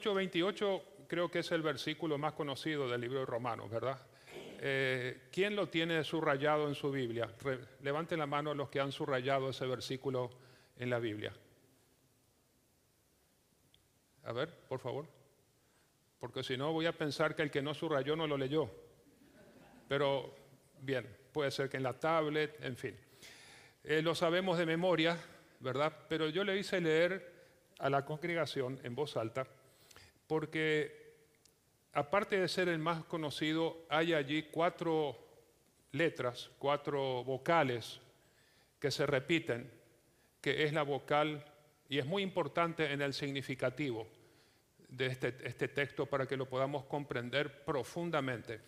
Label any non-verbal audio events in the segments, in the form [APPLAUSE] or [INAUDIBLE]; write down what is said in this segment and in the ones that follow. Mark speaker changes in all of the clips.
Speaker 1: 8:28 creo que es el versículo más conocido del libro de Romanos, ¿verdad? Eh, ¿Quién lo tiene subrayado en su Biblia? Levanten la mano los que han subrayado ese versículo en la Biblia. A ver, por favor. Porque si no voy a pensar que el que no subrayó no lo leyó. Pero bien, puede ser que en la tablet, en fin. Eh, lo sabemos de memoria, ¿verdad? Pero yo le hice leer a la congregación en voz alta, porque aparte de ser el más conocido, hay allí cuatro letras, cuatro vocales que se repiten, que es la vocal, y es muy importante en el significativo de este, este texto para que lo podamos comprender profundamente.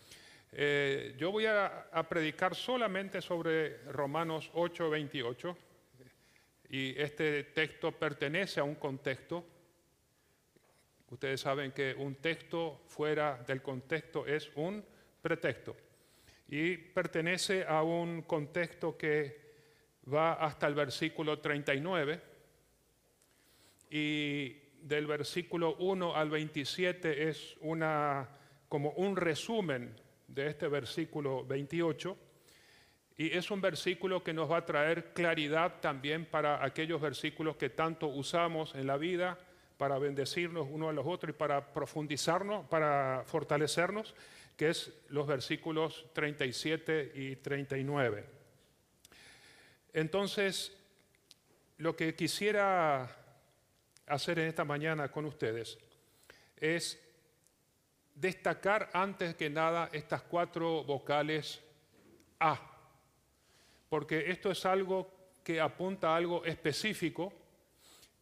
Speaker 1: Eh, yo voy a, a predicar solamente sobre Romanos 8, 28, y este texto pertenece a un contexto. Ustedes saben que un texto fuera del contexto es un pretexto y pertenece a un contexto que va hasta el versículo 39 y del versículo 1 al 27 es una, como un resumen de este versículo 28 y es un versículo que nos va a traer claridad también para aquellos versículos que tanto usamos en la vida para bendecirnos uno a los otros y para profundizarnos, para fortalecernos, que es los versículos 37 y 39. Entonces, lo que quisiera hacer en esta mañana con ustedes es destacar antes que nada estas cuatro vocales A, porque esto es algo que apunta a algo específico,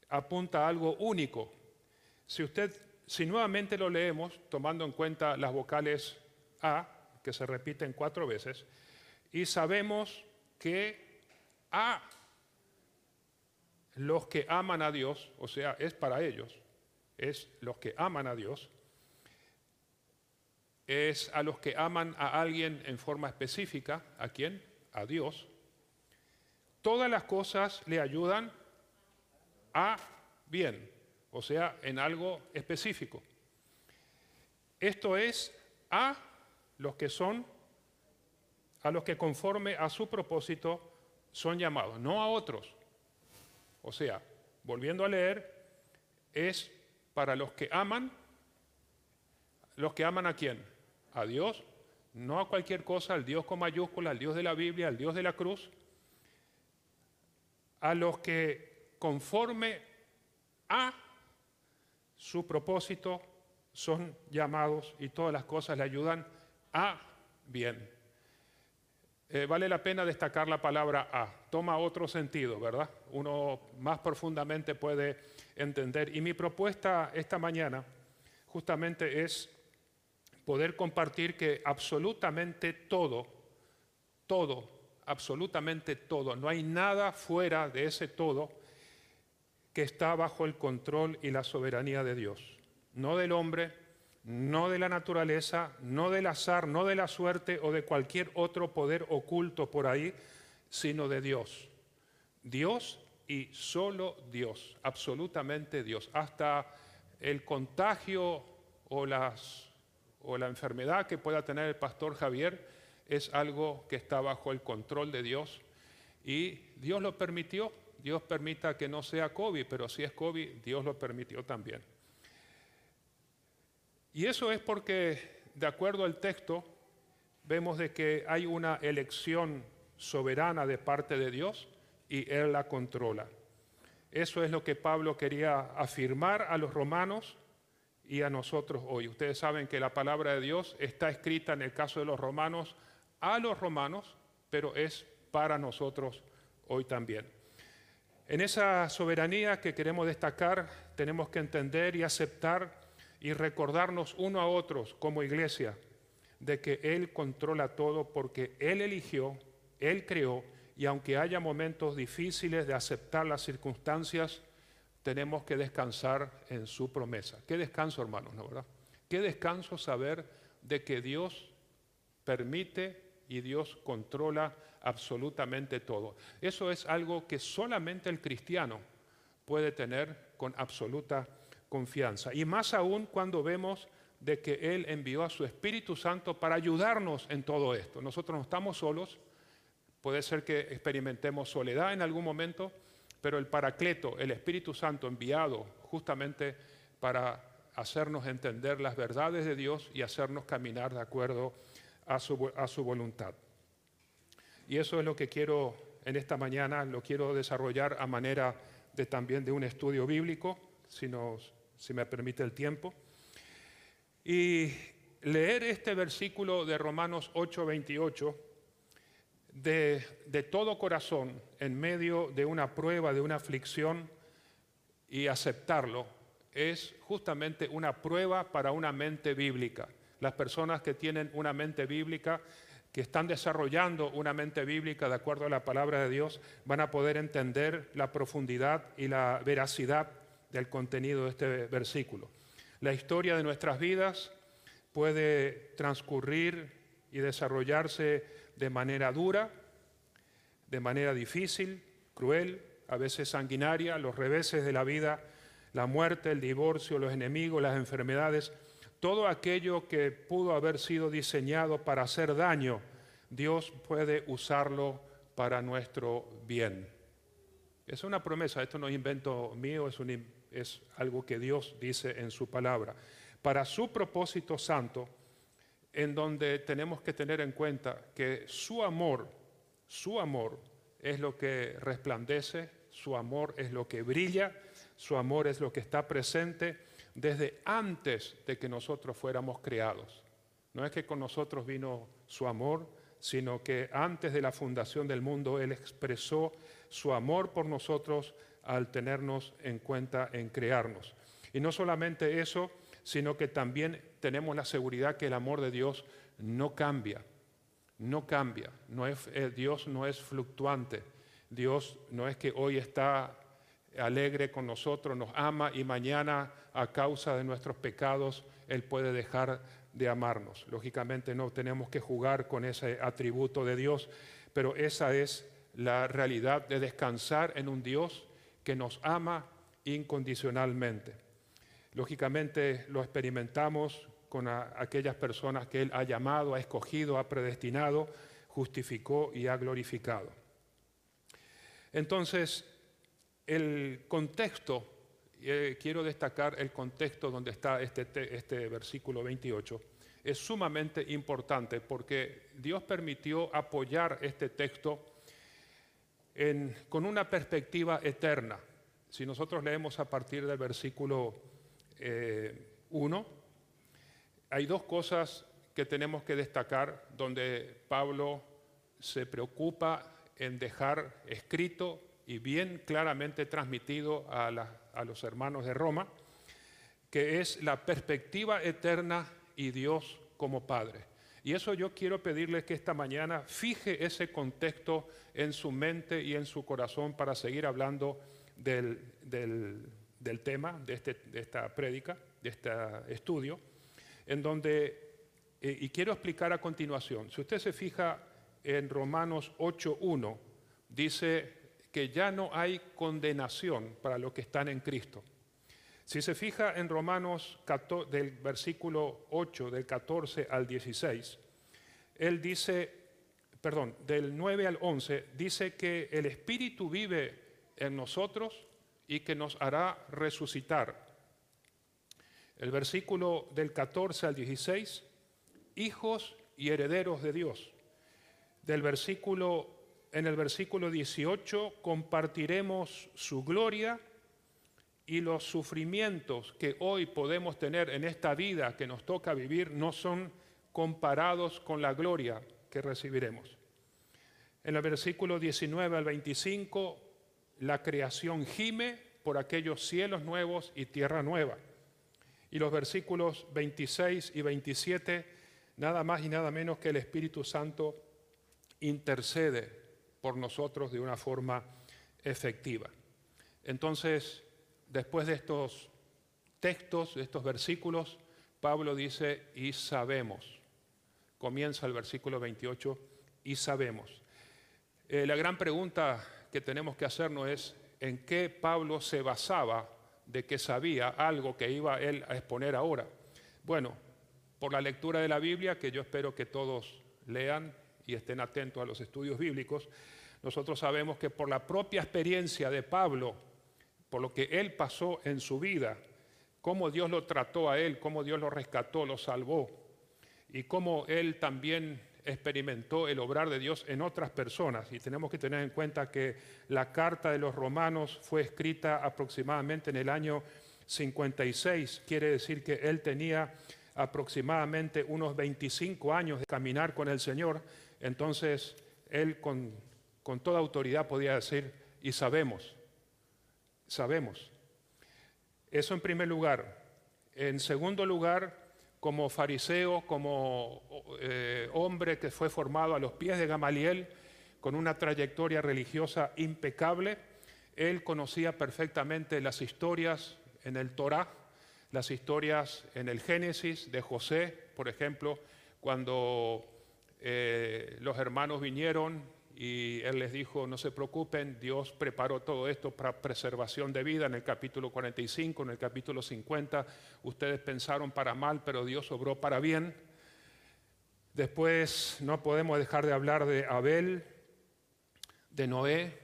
Speaker 1: apunta a algo único. Si usted, si nuevamente lo leemos, tomando en cuenta las vocales A, que se repiten cuatro veces, y sabemos que A los que aman a Dios, o sea, es para ellos, es los que aman a Dios, es a los que aman a alguien en forma específica, ¿a quién? A Dios. Todas las cosas le ayudan a bien, o sea, en algo específico. Esto es a los que son, a los que conforme a su propósito son llamados, no a otros. O sea, volviendo a leer, es para los que aman, los que aman a quién? A Dios, no a cualquier cosa, al Dios con mayúscula, al Dios de la Biblia, al Dios de la cruz, a los que conforme a su propósito son llamados y todas las cosas le ayudan a bien. Eh, vale la pena destacar la palabra a, toma otro sentido, ¿verdad? Uno más profundamente puede entender. Y mi propuesta esta mañana justamente es poder compartir que absolutamente todo, todo, absolutamente todo, no hay nada fuera de ese todo que está bajo el control y la soberanía de Dios, no del hombre, no de la naturaleza, no del azar, no de la suerte o de cualquier otro poder oculto por ahí, sino de Dios. Dios y solo Dios, absolutamente Dios. Hasta el contagio o, o la enfermedad que pueda tener el pastor Javier es algo que está bajo el control de Dios y Dios lo permitió. Dios permita que no sea COVID, pero si es COVID, Dios lo permitió también. Y eso es porque, de acuerdo al texto, vemos de que hay una elección soberana de parte de Dios y Él la controla. Eso es lo que Pablo quería afirmar a los romanos y a nosotros hoy. Ustedes saben que la palabra de Dios está escrita en el caso de los romanos a los romanos, pero es para nosotros hoy también. En esa soberanía que queremos destacar, tenemos que entender y aceptar y recordarnos uno a otros como iglesia de que Él controla todo porque Él eligió, Él creó y aunque haya momentos difíciles de aceptar las circunstancias, tenemos que descansar en su promesa. Qué descanso, hermanos, ¿no verdad? Qué descanso saber de que Dios permite y Dios controla absolutamente todo. Eso es algo que solamente el cristiano puede tener con absoluta confianza. Y más aún cuando vemos de que Él envió a su Espíritu Santo para ayudarnos en todo esto. Nosotros no estamos solos, puede ser que experimentemos soledad en algún momento, pero el Paracleto, el Espíritu Santo enviado justamente para hacernos entender las verdades de Dios y hacernos caminar de acuerdo a su, a su voluntad. Y eso es lo que quiero en esta mañana, lo quiero desarrollar a manera de también de un estudio bíblico, si, nos, si me permite el tiempo. Y leer este versículo de Romanos 8, 28, de, de todo corazón, en medio de una prueba, de una aflicción, y aceptarlo, es justamente una prueba para una mente bíblica. Las personas que tienen una mente bíblica, que están desarrollando una mente bíblica de acuerdo a la palabra de Dios, van a poder entender la profundidad y la veracidad del contenido de este versículo. La historia de nuestras vidas puede transcurrir y desarrollarse de manera dura, de manera difícil, cruel, a veces sanguinaria, los reveses de la vida la muerte, el divorcio, los enemigos, las enfermedades, todo aquello que pudo haber sido diseñado para hacer daño, Dios puede usarlo para nuestro bien. Es una promesa, esto no es invento mío, es, algo que Dios dice en su palabra. Para su propósito santo, en donde tenemos que tener en cuenta que su amor, su amor es lo que resplandece, su amor es lo que brilla, su amor es lo que está presente desde antes de que nosotros fuéramos creados. No es que con nosotros vino su amor, sino que antes de la fundación del mundo Él expresó su amor por nosotros al tenernos en cuenta en crearnos. Y no solamente eso, sino que también tenemos la seguridad que el amor de Dios no cambia, no cambia. Eh, Dios no es fluctuante. Dios no es que hoy está alegre con nosotros, nos ama y mañana a causa de nuestros pecados Él puede dejar de amarnos. Lógicamente no tenemos que jugar con ese atributo de Dios, pero esa es la realidad de descansar en un Dios que nos ama incondicionalmente. Lógicamente lo experimentamos con aquellas personas que Él ha llamado, ha escogido, ha predestinado, justificó y ha glorificado. Entonces, el contexto, eh, quiero destacar el contexto donde está este, este versículo 28, es sumamente importante porque Dios permitió apoyar este texto con una perspectiva eterna. Si nosotros leemos a partir del versículo 1, eh, hay dos cosas que tenemos que destacar donde Pablo se preocupa en dejar escrito y bien claramente transmitido a, los hermanos de Roma, que es la perspectiva eterna y Dios como Padre. Y eso yo quiero pedirle que esta mañana fije ese contexto en su mente y en su corazón para seguir hablando del, tema, de, este, de, esta prédica, de este estudio, en donde, eh, y quiero explicar a continuación, si usted se fija en Romanos 8.1, dice que ya no hay condenación para los que están en Cristo. Si se fija en Romanos del versículo 8, del 14 al 16, él dice, perdón, del 9 al 11, dice que el Espíritu vive en nosotros y que nos hará resucitar. El versículo del 14 al 16, hijos y herederos de Dios. Del versículo en el versículo 18, compartiremos su gloria y los sufrimientos que hoy podemos tener en esta vida que nos toca vivir no son comparados con la gloria que recibiremos. En el versículo 19 al 25, la creación gime por aquellos cielos nuevos y tierra nueva. Y los versículos 26 y 27, nada más y nada menos que el Espíritu Santo intercede por nosotros de una forma efectiva. Entonces, después de estos textos, de estos versículos, Pablo dice, y sabemos. Comienza el versículo 28, y sabemos. Eh, la gran pregunta que tenemos que hacernos es, ¿en qué Pablo se basaba de que sabía algo que iba él a exponer ahora? Bueno, por la lectura de la Biblia, que yo espero que todos lean y estén atentos a los estudios bíblicos, nosotros sabemos que por la propia experiencia de Pablo, por lo que él pasó en su vida, cómo Dios lo trató a él, cómo Dios lo rescató, lo salvó, y cómo él también experimentó el obrar de Dios en otras personas. Y tenemos que tener en cuenta que la carta de los romanos fue escrita aproximadamente en el año 56, quiere decir que él tenía aproximadamente unos 25 años de caminar con el Señor, entonces él con, con toda autoridad podía decir, y sabemos, sabemos. Eso en primer lugar. En segundo lugar, como fariseo, como eh, hombre que fue formado a los pies de Gamaliel, con una trayectoria religiosa impecable, él conocía perfectamente las historias en el Torá, las historias en el Génesis de José, por ejemplo, cuando eh, los hermanos vinieron y él les dijo, no se preocupen, Dios preparó todo esto para preservación de vida en el capítulo 45, en el capítulo 50, ustedes pensaron para mal, pero Dios obró para bien. Después no podemos dejar de hablar de Abel, de Noé,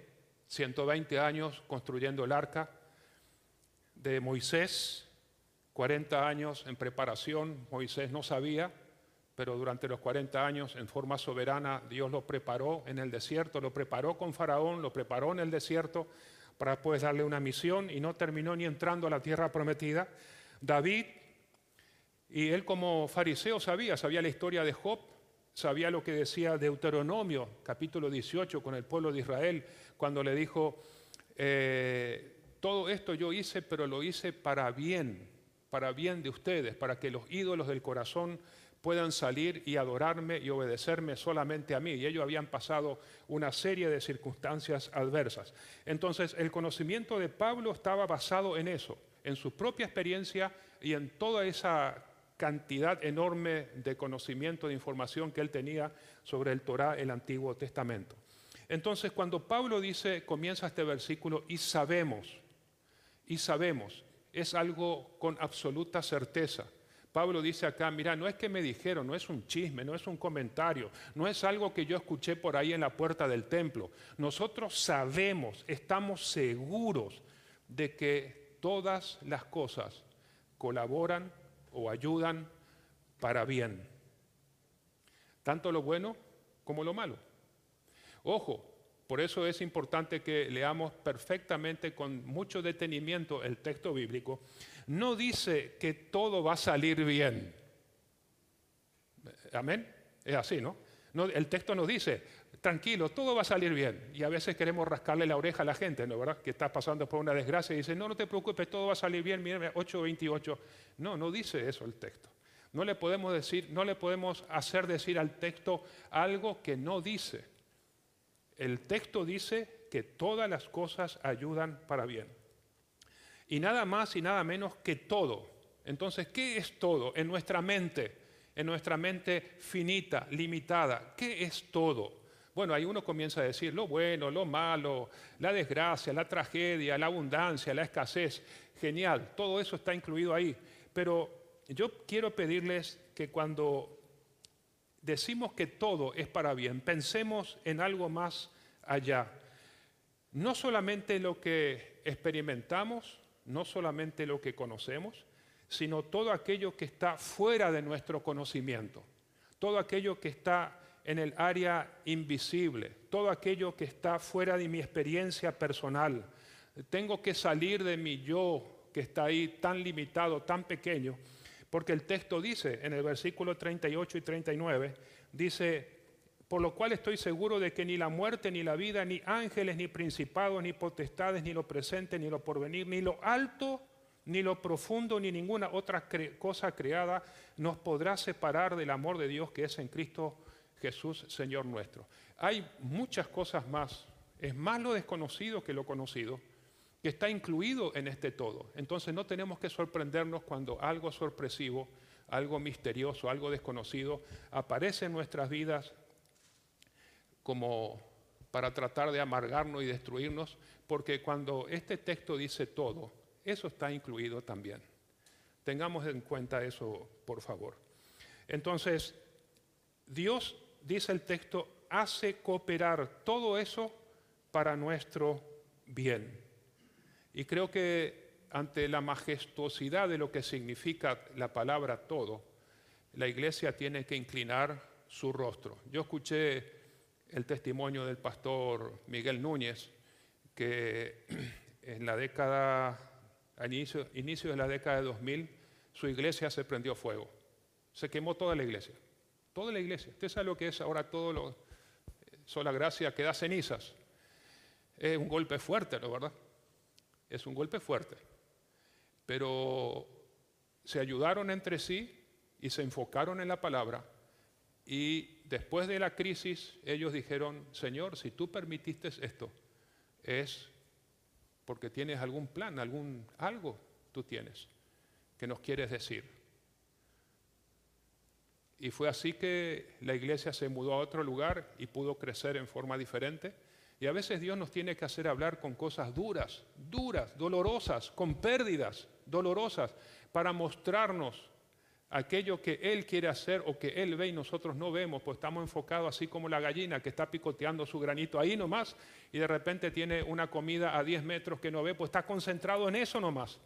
Speaker 1: 120 años construyendo el arca, de Moisés, 40 años en preparación, Moisés no sabía, pero durante los 40 años, en forma soberana, Dios lo preparó en el desierto, lo preparó con Faraón, lo preparó en el desierto para después darle una misión y no terminó ni entrando a la tierra prometida. David, y él como fariseo sabía, sabía la historia de Job, sabía lo que decía Deuteronomio, capítulo 18, con el pueblo de Israel, cuando le dijo, eh, todo esto yo hice, pero lo hice para bien, para bien de ustedes, para que los ídolos del corazón puedan salir y adorarme y obedecerme solamente a mí. Y ellos habían pasado una serie de circunstancias adversas. Entonces, el conocimiento de Pablo estaba basado en eso, en su propia experiencia y en toda esa cantidad enorme de conocimiento, de información que él tenía sobre el Torah, el Antiguo Testamento. Entonces, cuando Pablo dice, comienza este versículo, y sabemos, y sabemos, es algo con absoluta certeza. Pablo dice acá, mira, no es que me dijeron, no es un chisme, no es un comentario, no es algo que yo escuché por ahí en la puerta del templo. Nosotros sabemos, estamos seguros de que todas las cosas colaboran o ayudan para bien. Tanto lo bueno como lo malo. Ojo, por eso es importante que leamos perfectamente con mucho detenimiento el texto bíblico. No dice que todo va a salir bien. Amén. Es así, ¿no? el texto nos dice, tranquilo, todo va a salir bien. Y a veces queremos rascarle la oreja a la gente, ¿no verdad? Que está pasando por una desgracia y dice, no, no te preocupes, todo va a salir bien, mírame, 8.28. No, no dice eso el texto. No le podemos decir, no le podemos hacer decir al texto algo que no dice. El texto dice que todas las cosas ayudan para bien. Y nada más y nada menos que todo. Entonces, ¿qué es todo en nuestra mente? En nuestra mente finita, limitada. ¿Qué es todo? Bueno, ahí uno comienza a decir lo bueno, lo malo, la desgracia, la tragedia, la abundancia, la escasez. Genial, todo eso está incluido ahí. Pero yo quiero pedirles que cuando decimos que todo es para bien, pensemos en algo más allá. No solamente lo que experimentamos, no solamente lo que conocemos, sino todo aquello que está fuera de nuestro conocimiento, todo aquello que está en el área invisible, todo aquello que está fuera de mi experiencia personal. Tengo que salir de mi yo que está ahí tan limitado, tan pequeño, porque el texto dice en el versículo 38 y 39, dice, por lo cual estoy seguro de que ni la muerte, ni la vida, ni ángeles, ni principados, ni potestades, ni lo presente, ni lo porvenir, ni lo alto, ni lo profundo, ni ninguna otra cosa creada nos podrá separar del amor de Dios que es en Cristo Jesús, Señor nuestro. Hay muchas cosas más. Es más lo desconocido que lo conocido que está incluido en este todo. Entonces no tenemos que sorprendernos cuando algo sorpresivo, algo misterioso, algo desconocido aparece en nuestras vidas como para tratar de amargarnos y destruirnos, porque cuando este texto dice todo, Eso está incluido también. Tengamos en cuenta eso, por favor. Entonces, Dios, dice el texto, hace cooperar todo eso para nuestro bien. Y creo que ante la majestuosidad de lo que significa la palabra todo, la iglesia tiene que inclinar su rostro. Yo escuché el testimonio del pastor Miguel Núñez, que [CLEARS THROAT] en la década, al inicio, inicio de la década de 2000, su iglesia se prendió fuego. Se quemó toda la iglesia. Toda la iglesia. Usted sabe lo que es ahora todo lo, sola gracia que da cenizas. Es un golpe fuerte, ¿no verdad? Es un golpe fuerte. Pero se ayudaron entre sí y se enfocaron en la palabra y después de la crisis ellos dijeron, Señor, si tú permitiste esto, es porque tienes algún plan, algún algo tú tienes que nos quieres decir. Y fue así que la iglesia se mudó a otro lugar y pudo crecer en forma diferente. Y a veces Dios nos tiene que hacer hablar con cosas duras, duras, dolorosas, con pérdidas dolorosas, para mostrarnos aquello que Él quiere hacer o que Él ve y nosotros no vemos, pues estamos enfocados así como la gallina que está picoteando su granito ahí nomás y de repente tiene una comida a 10 metros que no ve, pues está concentrado en eso nomás.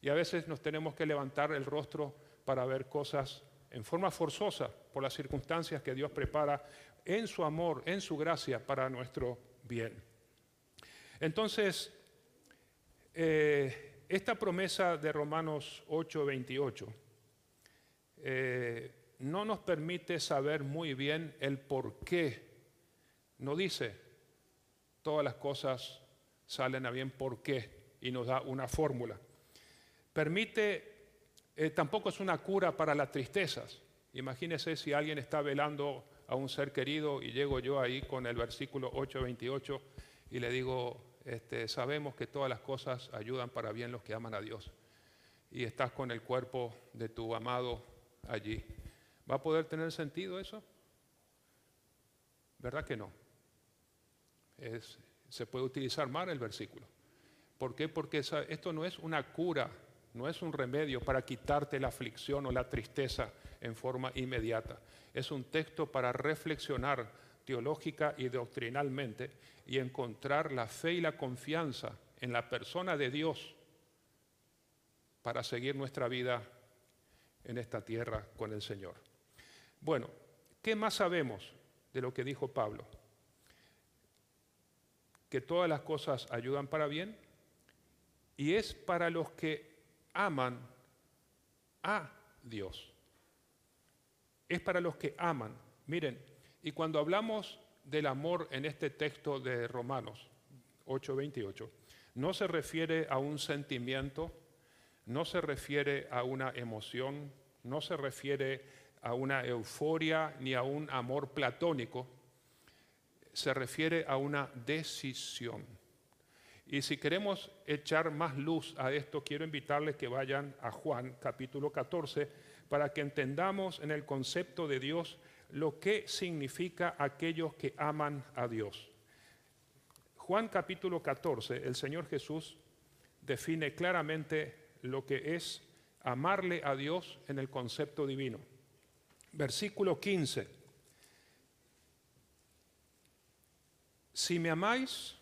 Speaker 1: Y a veces nos tenemos que levantar el rostro para ver cosas en forma forzosa por las circunstancias que Dios prepara en su amor, en su gracia para nuestro bien. Entonces, eh, esta promesa de Romanos 8, 28 eh, no nos permite saber muy bien el por qué. No dice, todas las cosas salen a bien por qué y nos da una fórmula. Permite, eh, tampoco es una cura para las tristezas. Imagínese si alguien está velando a un ser querido y llego yo ahí con el versículo 8:28 y le digo, este, sabemos que todas las cosas ayudan para bien los que aman a Dios. Y estás con el cuerpo de tu amado allí. ¿Va a poder tener sentido eso? ¿Verdad que no? se puede utilizar mal el versículo. ¿Por qué? Porque esto no es una cura, no es un remedio para quitarte la aflicción o la tristeza en forma inmediata. Es un texto para reflexionar teológica y doctrinalmente y encontrar la fe y la confianza en la persona de Dios para seguir nuestra vida en esta tierra con el Señor. Bueno, ¿qué más sabemos de lo que dijo Pablo? Que todas las cosas ayudan para bien y es para los que aman a Dios. Es para los que aman. Miren, y cuando hablamos del amor en este texto de Romanos 8:28, no se refiere a un sentimiento, no se refiere a una emoción, no se refiere a una euforia ni a un amor platónico, se refiere a una decisión. Y si queremos echar más luz a esto, quiero invitarles que vayan a Juan capítulo 14 para que entendamos en el concepto de Dios lo que significa aquellos que aman a Dios. Juan capítulo 14, el Señor Jesús define claramente lo que es amarle a Dios en el concepto divino. Versículo 15. Si me amáis,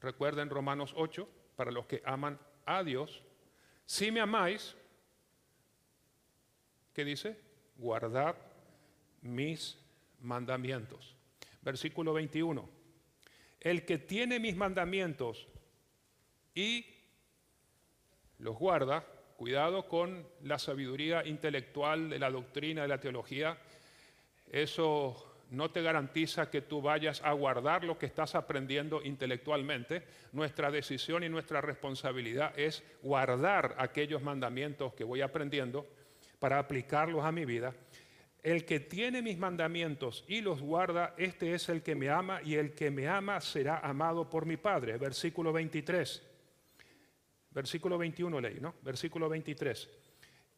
Speaker 1: recuerden Romanos 8, para los que aman a Dios, si me amáis, ¿qué dice? Guardad mis mandamientos. Versículo 21. El que tiene mis mandamientos y los guarda, cuidado con la sabiduría intelectual de la doctrina de la teología, eso no te garantiza que tú vayas a guardar lo que estás aprendiendo intelectualmente. Nuestra decisión y nuestra responsabilidad es guardar aquellos mandamientos que voy aprendiendo para aplicarlos a mi vida. El que tiene mis mandamientos y los guarda, este es el que me ama y el que me ama será amado por mi Padre. Versículo 23. Versículo 21 leí, ¿no? Versículo 23.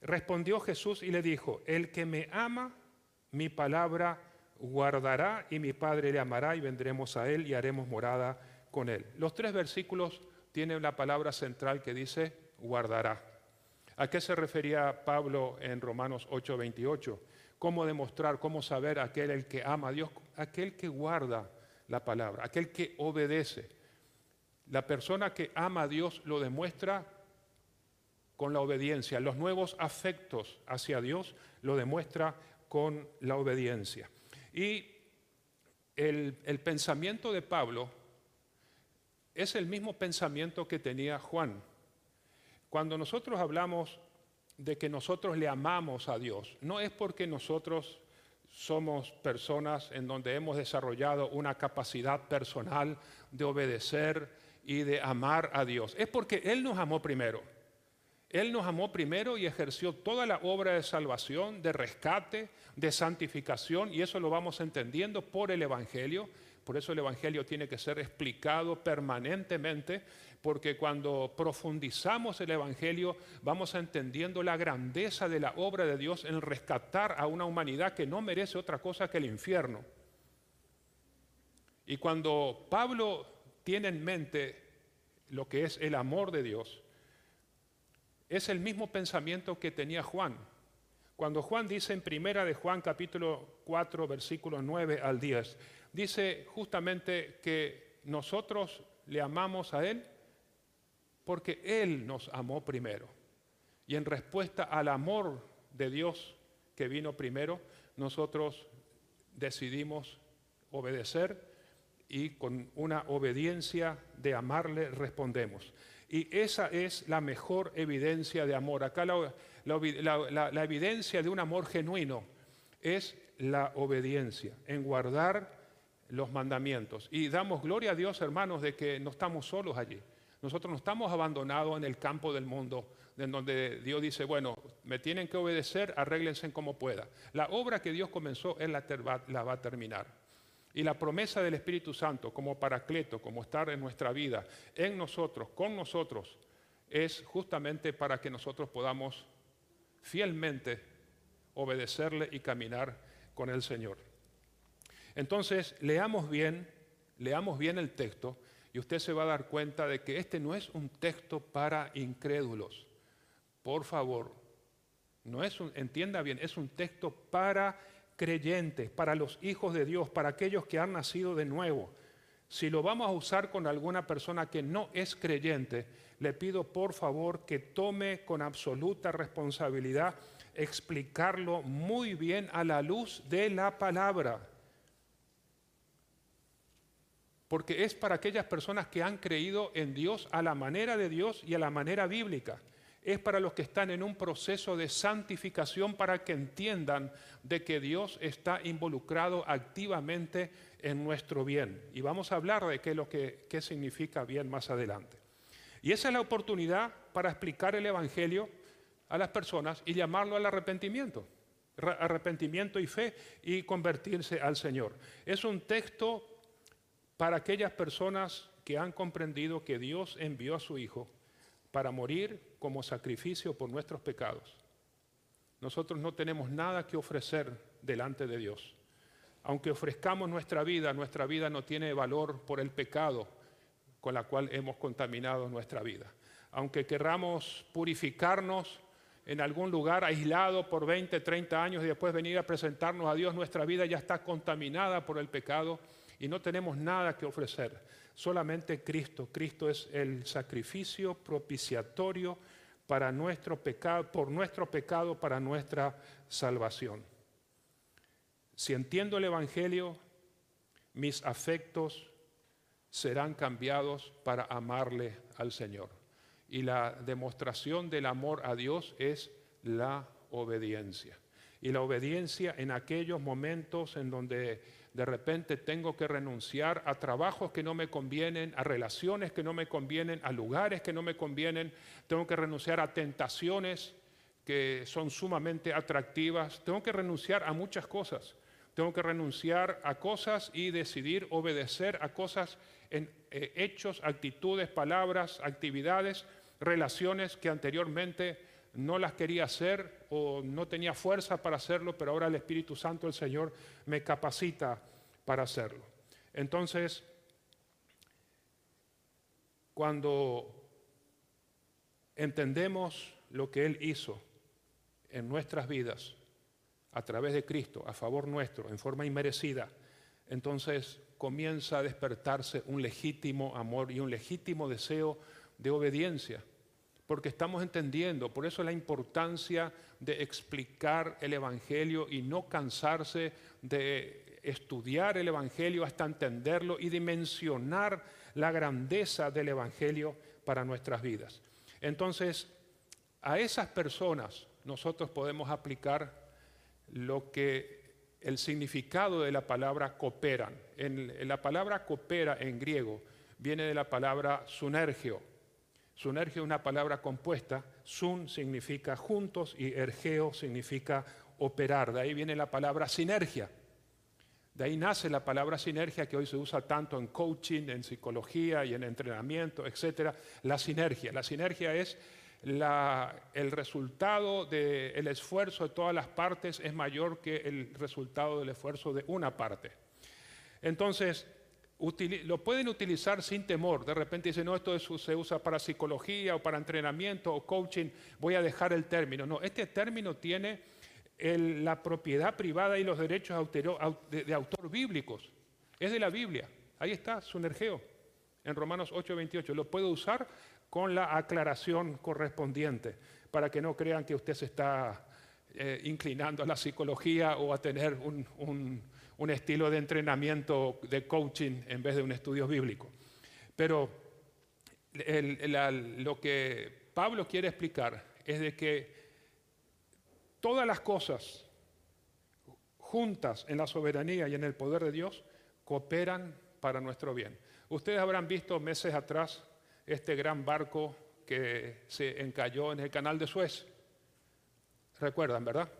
Speaker 1: Respondió Jesús y le dijo, el que me ama, mi palabra guardará y mi Padre le amará y vendremos a él y haremos morada con él. Los tres versículos tiene la palabra central que dice guardará. ¿A qué se refería Pablo en Romanos 8:28? ¿Cómo demostrar, cómo saber aquel el que ama a Dios? Aquel que guarda la palabra, aquel que obedece. La persona que ama a Dios lo demuestra con la obediencia. Los nuevos afectos hacia Dios lo demuestra con la obediencia. Y el, pensamiento de Pablo es el mismo pensamiento que tenía Juan. Cuando nosotros hablamos de que nosotros le amamos a Dios, no es porque nosotros somos personas en donde hemos desarrollado una capacidad personal de obedecer y de amar a Dios, es porque Él nos amó primero. Él nos amó primero y ejerció toda la obra de salvación, de rescate, de santificación, y eso lo vamos entendiendo por el Evangelio. Por eso el Evangelio tiene que ser explicado permanentemente, porque cuando profundizamos el Evangelio vamos entendiendo la grandeza de la obra de Dios en rescatar a una humanidad que no merece otra cosa que el infierno. Y cuando Pablo tiene en mente lo que es el amor de Dios, es el mismo pensamiento que tenía Juan. Cuando Juan dice en primera de Juan capítulo 4 versículos 9 al 10, dice justamente que nosotros le amamos a Él porque Él nos amó primero. Y en respuesta al amor de Dios que vino primero, nosotros decidimos obedecer y con una obediencia de amarle respondemos. Y esa es la mejor evidencia de amor. Acá la, evidencia de un amor genuino es la obediencia, en guardar los mandamientos. Y damos gloria a Dios, hermanos, de que no estamos solos allí. Nosotros no estamos abandonados en el campo del mundo, en donde Dios dice, bueno, me tienen que obedecer, arréglense como pueda. La obra que Dios comenzó, Él la va a terminar. Y la promesa del Espíritu Santo como paracleto, como estar en nuestra vida, en nosotros, con nosotros, es justamente para que nosotros podamos fielmente obedecerle y caminar con el Señor. Entonces, leamos bien, leamos bien el texto y usted se va a dar cuenta de que este no es un texto para incrédulos. Por favor, no es un, entienda bien, es un texto para creyentes, para los hijos de Dios, para aquellos que han nacido de nuevo. Si lo vamos a usar con alguna persona que no es creyente, le pido por favor que tome con absoluta responsabilidad explicarlo muy bien a la luz de la palabra. Porque es para aquellas personas que han creído en Dios a la manera de Dios y a la manera bíblica es para los que están en un proceso de santificación para que entiendan de que Dios está involucrado activamente en nuestro bien. Y vamos a hablar de qué, lo que, qué significa bien más adelante. Y esa es la oportunidad para explicar el Evangelio a las personas y llamarlo al arrepentimiento. Arrepentimiento y fe y convertirse al Señor. Es un texto para aquellas personas que han comprendido que Dios envió a su Hijo para morir como sacrificio por nuestros pecados. Nosotros no tenemos nada que ofrecer delante de Dios. Aunque ofrezcamos nuestra vida, nuestra vida no tiene valor por el pecado con la cual hemos contaminado nuestra vida. Aunque querramos purificarnos en algún lugar aislado por 20, 30 años y después venir a presentarnos a Dios, nuestra vida ya está contaminada por el pecado y no tenemos nada que ofrecer solamente Cristo. Cristo es el sacrificio propiciatorio para nuestro pecado, por nuestro pecado, para nuestra salvación. Si entiendo el Evangelio, mis afectos serán cambiados para amarle al Señor. Y la demostración del amor a Dios es la obediencia. Y la obediencia en aquellos momentos en donde de repente tengo que renunciar a trabajos que no me convienen, a relaciones que no me convienen, a lugares que no me convienen, tengo que renunciar a tentaciones que son sumamente atractivas, tengo que renunciar a muchas cosas, tengo que renunciar a cosas y decidir obedecer a cosas en eh, hechos, actitudes, palabras, actividades, relaciones que anteriormente no las quería hacer o no tenía fuerza para hacerlo, pero ahora el Espíritu Santo, el Señor, me capacita para hacerlo. Entonces, Cuando entendemos lo que Él hizo en nuestras vidas a través de Cristo, a favor nuestro, en forma inmerecida, entonces comienza a despertarse un legítimo amor y un legítimo deseo de obediencia, porque estamos entendiendo, por eso la importancia de explicar el Evangelio y no cansarse de estudiar el Evangelio hasta entenderlo y dimensionar la grandeza del Evangelio para nuestras vidas. Entonces, a esas personas nosotros podemos aplicar lo que el significado de la palabra cooperan. La palabra coopera en griego viene de la palabra sunergio. Sunergio es una palabra compuesta. Sun significa juntos y ergeo significa operar. De ahí viene la palabra sinergia. De ahí nace la palabra sinergia que hoy se usa tanto en coaching, en psicología y en entrenamiento, etc. La sinergia. La sinergia es el resultado del esfuerzo de todas las partes es mayor que el resultado del esfuerzo de una parte. Entonces, lo pueden utilizar sin temor. De repente dicen, no, esto se usa para psicología o para entrenamiento o coaching, voy a dejar el término. No, este término tiene la propiedad privada y los derechos de, autor bíblicos. Es de la Biblia. Ahí está, su energeo, en Romanos 8:28. Lo puedo usar con la aclaración correspondiente, para que no crean que usted se está eh, inclinando a la psicología o a tener un, estilo de entrenamiento de coaching en vez de un estudio bíblico. Pero lo que Pablo quiere explicar es de que todas las cosas juntas en la soberanía y en el poder de Dios cooperan para nuestro bien. Ustedes habrán visto meses atrás este gran barco que se encalló en el canal de Suez. Recuerdan, ¿verdad?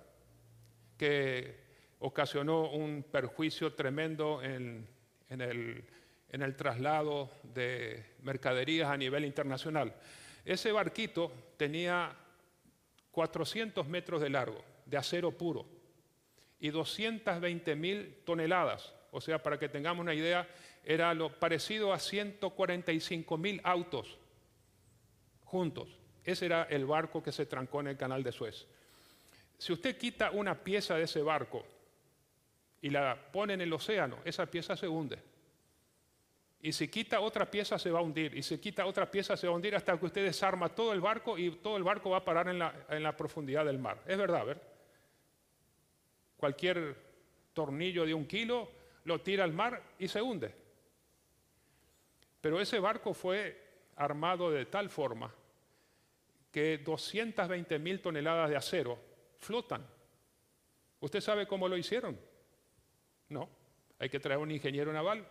Speaker 1: Que ocasionó un perjuicio tremendo en, el, el traslado de mercaderías a nivel internacional. Ese barquito tenía 400 metros de largo, de acero puro, y 220 mil toneladas. O sea, para que tengamos una idea, era lo parecido a 145 mil autos juntos. Ese era el barco que se trancó en el canal de Suez. Si usted quita una pieza de ese barco y la pone en el océano, esa pieza se hunde. Y si quita otra pieza se va a hundir. Y si quita otra pieza se va a hundir hasta que usted desarma todo el barco y todo el barco va a parar en la, en la profundidad del mar. Es verdad, ¿ver? Cualquier tornillo de un kilo lo tira al mar y se hunde. Pero ese barco fue armado de tal forma que 220 mil toneladas de acero flotan. ¿Usted sabe cómo lo hicieron? No, hay que traer un ingeniero naval.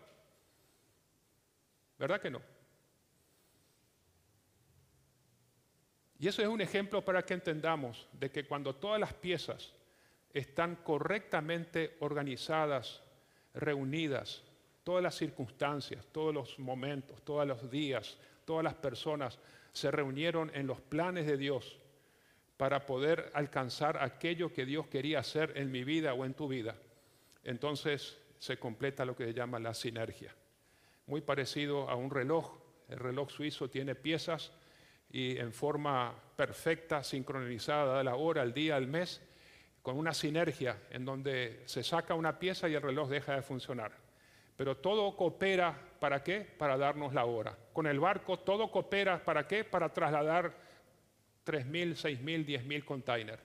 Speaker 1: ¿Verdad que no? Y eso es un ejemplo para que entendamos de que cuando todas las piezas están correctamente organizadas, reunidas, todas las circunstancias, todos los momentos, todos los días, todas las personas se reunieron en los planes de Dios para poder alcanzar aquello que Dios quería hacer en mi vida o en tu vida. Entonces se completa lo que se llama la sinergia. Muy parecido a un reloj. El reloj suizo tiene piezas y en forma perfecta, sincronizada, da la hora, el día, el mes, con una sinergia en donde se saca una pieza y el reloj deja de funcionar. Pero todo coopera para qué? Para darnos la hora. Con el barco todo coopera para qué? Para trasladar 3.000, 6.000, 10.000 containers.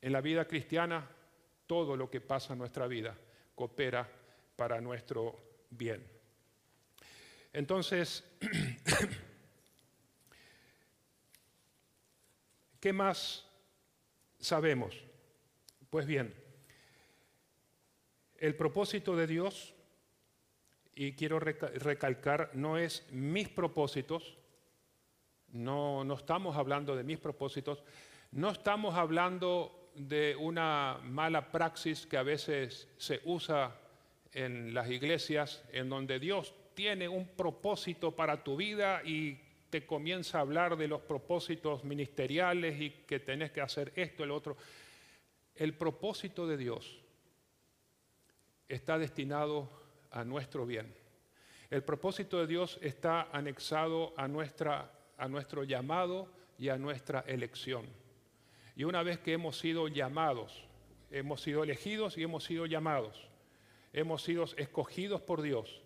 Speaker 1: En la vida cristiana, todo lo que pasa en nuestra vida coopera para nuestro bien. Entonces, [CLEARS THROAT] ¿qué más sabemos? Pues bien, el propósito de Dios, y quiero recalcar, no es mis propósitos, no, no estamos hablando de mis propósitos, no estamos hablando de una mala praxis que a veces se usa en las iglesias, en donde Dios tiene un propósito para tu vida y te comienza a hablar de los propósitos ministeriales y que tenés que hacer esto, el otro. El propósito de Dios está destinado a nuestro bien. El propósito de Dios está anexado a, nuestra, a nuestro llamado y a nuestra elección. Y una vez que hemos sido llamados, hemos sido elegidos y hemos sido llamados, hemos sido escogidos por Dios,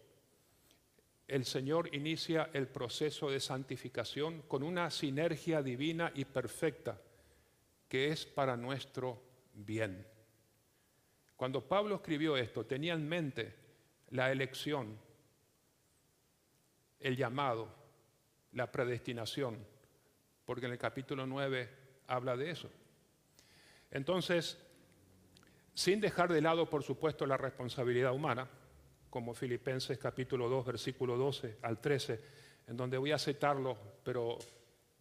Speaker 1: el Señor inicia el proceso de santificación con una sinergia divina y perfecta que es para nuestro bien. Cuando Pablo escribió esto, tenía en mente la elección, el llamado, la predestinación, porque en el capítulo 9 habla de eso. Entonces, sin dejar de lado, por supuesto, la responsabilidad humana, como Filipenses capítulo 2, versículo 12 al 13, en donde voy a citarlo, pero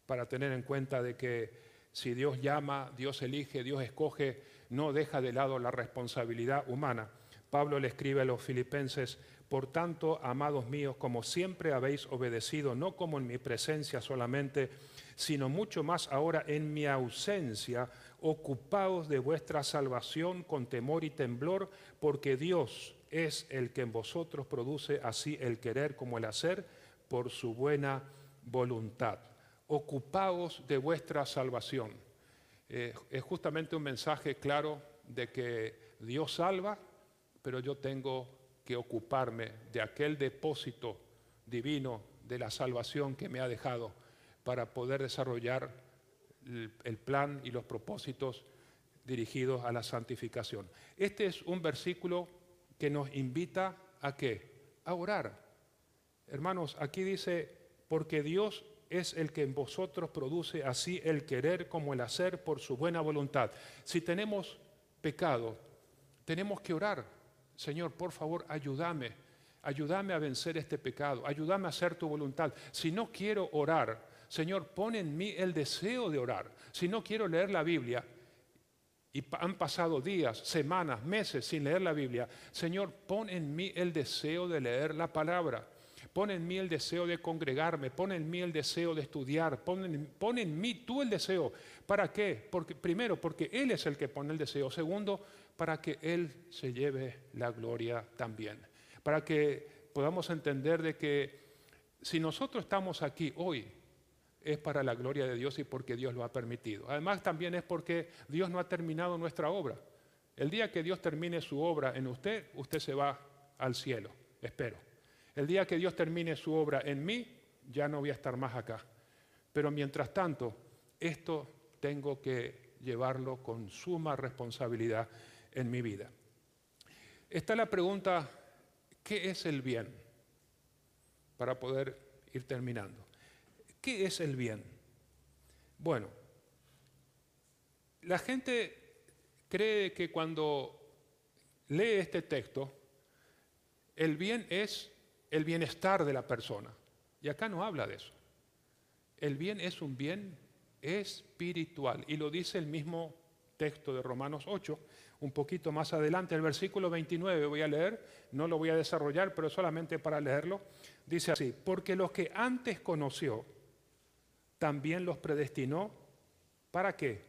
Speaker 1: para tener en cuenta de que si Dios llama, Dios elige, Dios escoge, no deja de lado la responsabilidad humana. Pablo le escribe a los filipenses, por tanto, amados míos, como siempre habéis obedecido, no como en mi presencia solamente, sino mucho más ahora en mi ausencia, ocupados de vuestra salvación con temor y temblor, porque Dios es el que en vosotros produce así el querer como el hacer por su buena voluntad. Ocupaos de vuestra salvación. Eh, es justamente un mensaje claro de que Dios salva, pero yo tengo que ocuparme de aquel depósito divino de la salvación que me ha dejado para poder desarrollar el plan y los propósitos dirigidos a la santificación. Este es un versículo que nos invita a qué? A orar. Hermanos, aquí dice, porque Dios es el que en vosotros produce así el querer como el hacer por su buena voluntad. Si tenemos pecado, tenemos que orar. Señor, por favor, ayúdame. Ayúdame a vencer este pecado. Ayúdame a hacer tu voluntad. Si no quiero orar, Señor, pon en mí el deseo de orar. Si no quiero leer la Biblia, y han pasado días, semanas, meses sin leer la Biblia, Señor, pon en mí el deseo de leer la palabra. Pon en mí el deseo de congregarme, pon en mí el deseo de estudiar, pon en, mí tú el deseo. ¿Para qué? Porque, primero, porque Él es el que pone el deseo. Segundo, para que Él se lleve la gloria también. Para que podamos entender de que si nosotros estamos aquí hoy, es para la gloria de Dios y porque Dios lo ha permitido. Además también es porque Dios no ha terminado nuestra obra. El día que Dios termine su obra en usted, usted se va al cielo, espero. El día que Dios termine su obra en mí, ya no voy a estar más acá. Pero mientras tanto, esto tengo que llevarlo con suma responsabilidad en mi vida. Está la pregunta, ¿qué es el bien? Para poder ir terminando. ¿Qué es el bien? Bueno, la gente cree que cuando lee este texto, el bien es el bienestar de la persona. Y acá no habla de eso. El bien es un bien espiritual. Y lo dice el mismo texto de Romanos 8, un poquito más adelante, el versículo 29 voy a leer, no lo voy a desarrollar, pero solamente para leerlo, dice así, porque los que antes conoció, también los predestinó. ¿Para qué?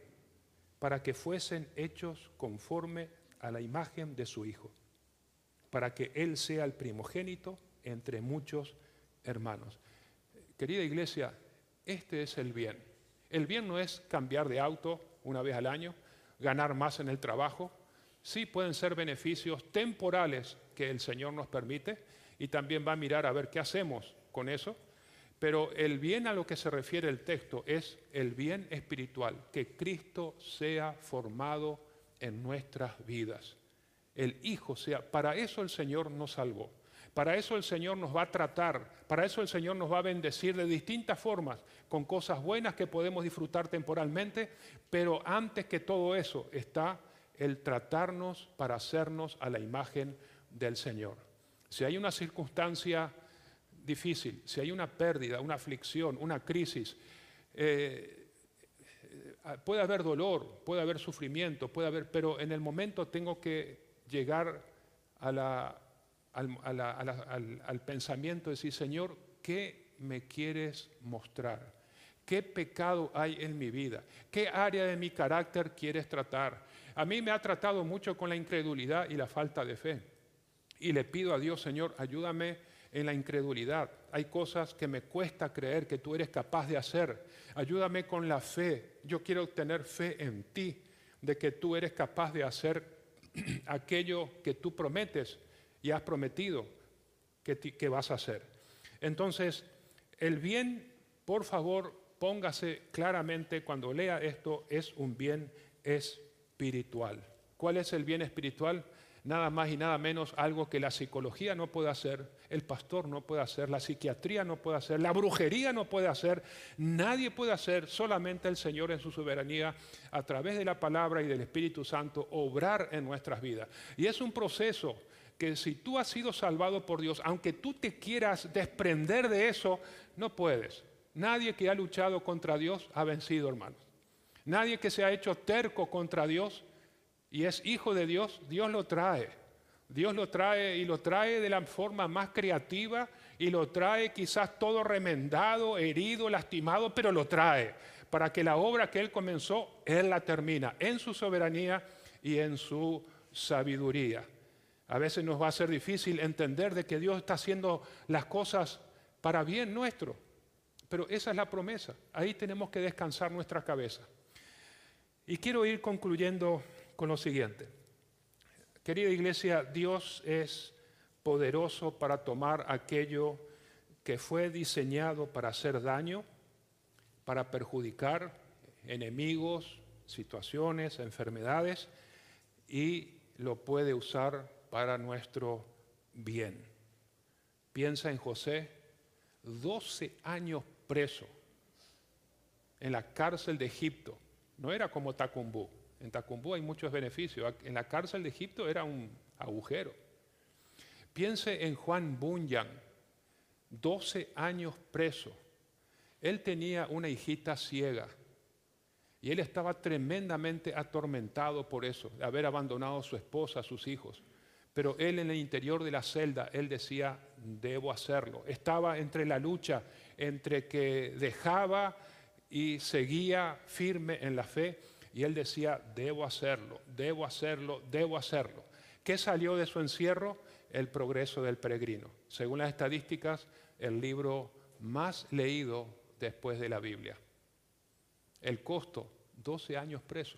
Speaker 1: Para que fuesen hechos conforme a la imagen de su Hijo, para que Él sea el primogénito entre muchos hermanos. Querida iglesia, este es el bien. El bien no es cambiar de auto una vez al año, ganar más en el trabajo. Sí pueden ser beneficios temporales que el Señor nos permite y también va a mirar a ver qué hacemos con eso pero el bien a lo que se refiere el texto es el bien espiritual, que Cristo sea formado en nuestras vidas. El Hijo sea, para eso el Señor nos salvó. Para eso el Señor nos va a tratar, para eso el Señor nos va a bendecir de distintas formas, con cosas buenas que podemos disfrutar temporalmente, pero antes que todo eso está el tratarnos para hacernos a la imagen del Señor. Si hay una circunstancia difícil, si hay una pérdida, una aflicción, una crisis, eh, eh, puede haber dolor, puede haber sufrimiento, puede haber, pero en el momento tengo que llegar al, al pensamiento de decir, Señor, ¿qué me quieres mostrar? ¿Qué pecado hay en mi vida? ¿Qué área de mi carácter quieres tratar? A mí me ha tratado mucho con la incredulidad y la falta de fe. Y le pido a Dios, Señor, ayúdame en la incredulidad. Hay cosas que me cuesta creer que tú eres capaz de hacer. Ayúdame con la fe. Yo quiero tener fe en ti, de que tú eres capaz de hacer [CLEARS THROAT] aquello que tú prometes y has prometido que, que vas a hacer. Entonces, el bien, por favor, póngase claramente cuando lea esto, es un bien espiritual. ¿Cuál es el bien espiritual? Nada más y nada menos algo que la psicología no puede hacer, el pastor no puede hacer, la psiquiatría no puede hacer, la brujería no puede hacer, nadie puede hacer, solamente el Señor en su soberanía, a través de la palabra y del Espíritu Santo, obrar en nuestras vidas. Y es un proceso que si tú has sido salvado por Dios, aunque tú te quieras desprender de eso, no puedes. Nadie que ha luchado contra Dios ha vencido, hermanos. Nadie que se ha hecho terco contra Dios y es hijo de Dios, Dios lo trae. Dios lo trae y lo trae de la forma más creativa y lo trae quizás todo remendado, herido, lastimado, pero lo trae para que la obra que Él comenzó, Él la termina en su soberanía y en su sabiduría. A veces nos va a ser difícil entender de que Dios está haciendo las cosas para bien nuestro, pero esa es la promesa. Ahí tenemos que descansar nuestra cabeza. Y quiero ir concluyendo con lo siguiente. Querida iglesia, Dios es poderoso para tomar aquello que fue diseñado para hacer daño, para perjudicar enemigos, situaciones, enfermedades, y lo puede usar para nuestro bien. Piensa en José, 12 años preso en la cárcel de Egipto. No era como Tacumbú. En Tacumbú hay muchos beneficios. En la cárcel de Egipto era un agujero. Piense en Juan Bunyan, 12 años preso. Él tenía una hijita ciega y él estaba tremendamente atormentado por eso, de haber abandonado a su esposa, a sus hijos. Pero él en el interior de la celda, él decía, debo hacerlo. Estaba entre la lucha, entre que dejaba y seguía firme en la fe, y él decía, debo hacerlo, debo hacerlo, debo hacerlo. ¿Qué salió de su encierro? El progreso del peregrino. Según las estadísticas, el libro más leído después de la Biblia. El costo, 12 años preso.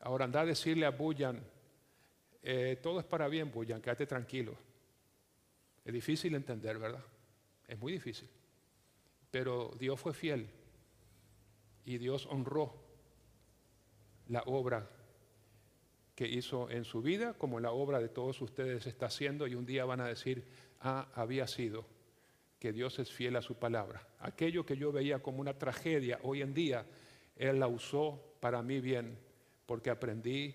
Speaker 1: Ahora anda a decirle a Bullan, eh, todo es para bien, Bullan, quédate tranquilo. Es difícil entender, ¿verdad? Es muy difícil. Pero Dios fue fiel y Dios honró la obra que hizo en su vida, como la obra de todos ustedes está haciendo, y un día van a decir, ah, había sido que Dios es fiel a su palabra. Aquello que yo veía como una tragedia, hoy en día Él la usó para mi bien porque aprendí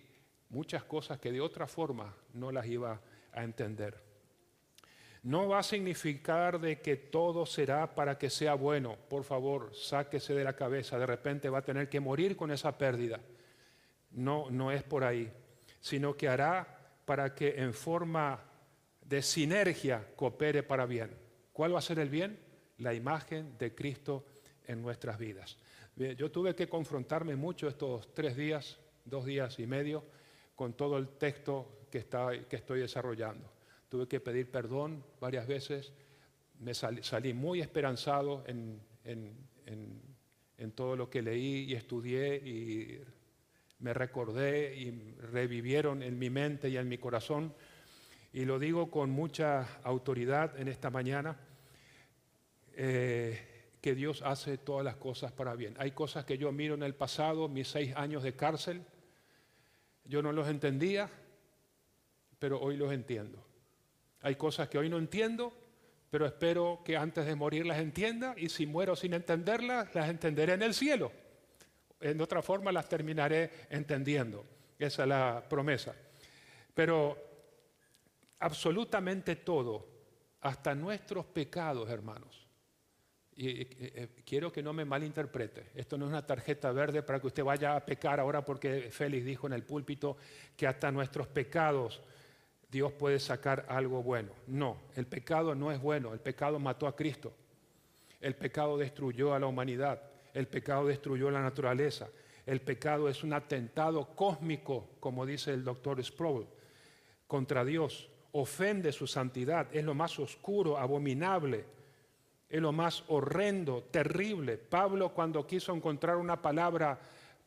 Speaker 1: muchas cosas que de otra forma no las iba a entender. No va a significar de que todo será para que sea bueno. Por favor, sáquese de la cabeza. De repente va a tener que morir con esa pérdida. No, no es por ahí. Sino que hará para que en forma de sinergia coopere para bien. ¿Cuál va a ser el bien? La imagen de Cristo en nuestras vidas. Yo tuve que confrontarme mucho estos tres días dos días y medio con todo el texto que, está, que estoy desarrollando. Tuve que pedir perdón varias veces, me salí, muy esperanzado en, todo lo que leí y estudié y me recordé y revivieron en mi mente y en mi corazón. Y lo digo con mucha autoridad en esta mañana, eh, que Dios hace todas las cosas para bien. Hay cosas que yo miro en el pasado, mis seis años de cárcel, yo no los entendía, pero hoy los entiendo. Hay cosas que hoy no entiendo, pero espero que antes de morir las entienda y si muero sin entenderlas, las entenderé en el cielo. En otra forma las terminaré entendiendo. Esa es la promesa. Pero absolutamente todo, hasta nuestros pecados, hermanos, y eh, quiero que no me malinterprete. Esto no es una tarjeta verde para que usted vaya a pecar ahora porque Félix dijo en el púlpito que hasta nuestros pecados Dios puede sacar algo bueno. No, el pecado no es bueno. El pecado mató a Cristo. El pecado destruyó a la humanidad. El pecado destruyó la naturaleza. El pecado es un atentado cósmico, como dice el doctor Sproul, contra Dios. ofende su santidad, es lo más oscuro, abominable, es lo más horrendo, terrible. Pablo cuando quiso encontrar una palabra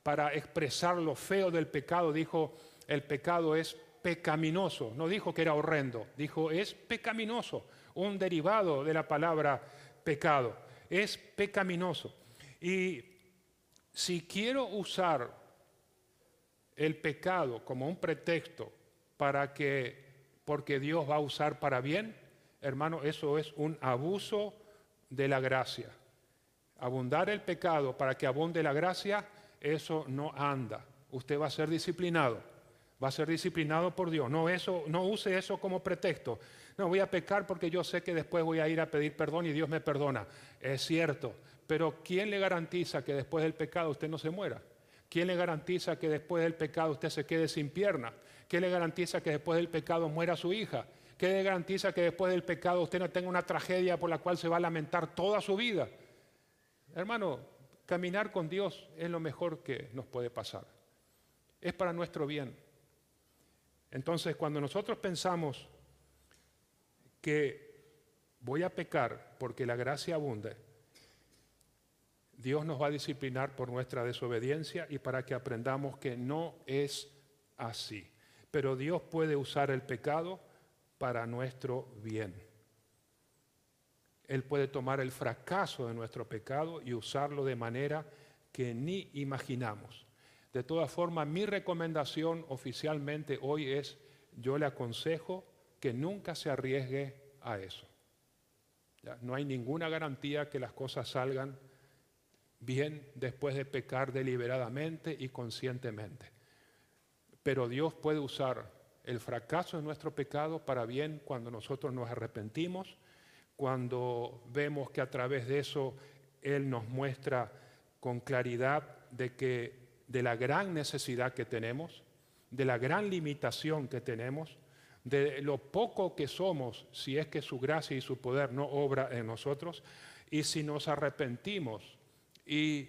Speaker 1: para expresar lo feo del pecado, dijo, el pecado es pecaminoso. No dijo que era horrendo, dijo es pecaminoso, un derivado de la palabra pecado. Es pecaminoso. Y si quiero usar el pecado como un pretexto para que, porque Dios va a usar para bien, hermano, eso es un abuso de la gracia. Abundar el pecado para que abunde la gracia, eso no anda. Usted va a ser disciplinado. Va a ser disciplinado por Dios. No, use eso como pretexto. No, voy a pecar porque yo sé que después voy a ir a pedir perdón y Dios me perdona. Es cierto. Pero ¿quién le garantiza que después del pecado usted no se muera? ¿Quién le garantiza que después del pecado usted se quede sin pierna? ¿Quién le garantiza que después del pecado muera su hija? ¿Qué le garantiza que después del pecado usted no tenga una tragedia por la cual se va a lamentar toda su vida? Hermano, caminar con Dios es lo mejor que nos puede pasar. Es para nuestro bien. Entonces, cuando nosotros pensamos que voy a pecar porque la gracia abunde, Dios nos va a disciplinar por nuestra desobediencia y para que aprendamos que no es así. Pero Dios puede usar el pecado para nuestro bien. Él puede tomar el fracaso de nuestro pecado y usarlo de manera que ni imaginamos. De todas formas, mi recomendación oficialmente hoy es, yo le aconsejo que nunca se arriesgue a eso. No hay ninguna garantía que las cosas salgan bien después de pecar deliberadamente y conscientemente. Pero Dios puede usar el fracaso de nuestro pecado para bien cuando nosotros nos arrepentimos, cuando vemos que a través de eso Él nos muestra con claridad de que de la gran necesidad que tenemos, de la gran limitación que tenemos, de lo poco que somos si es que su gracia y su poder no obra en nosotros, y si nos arrepentimos y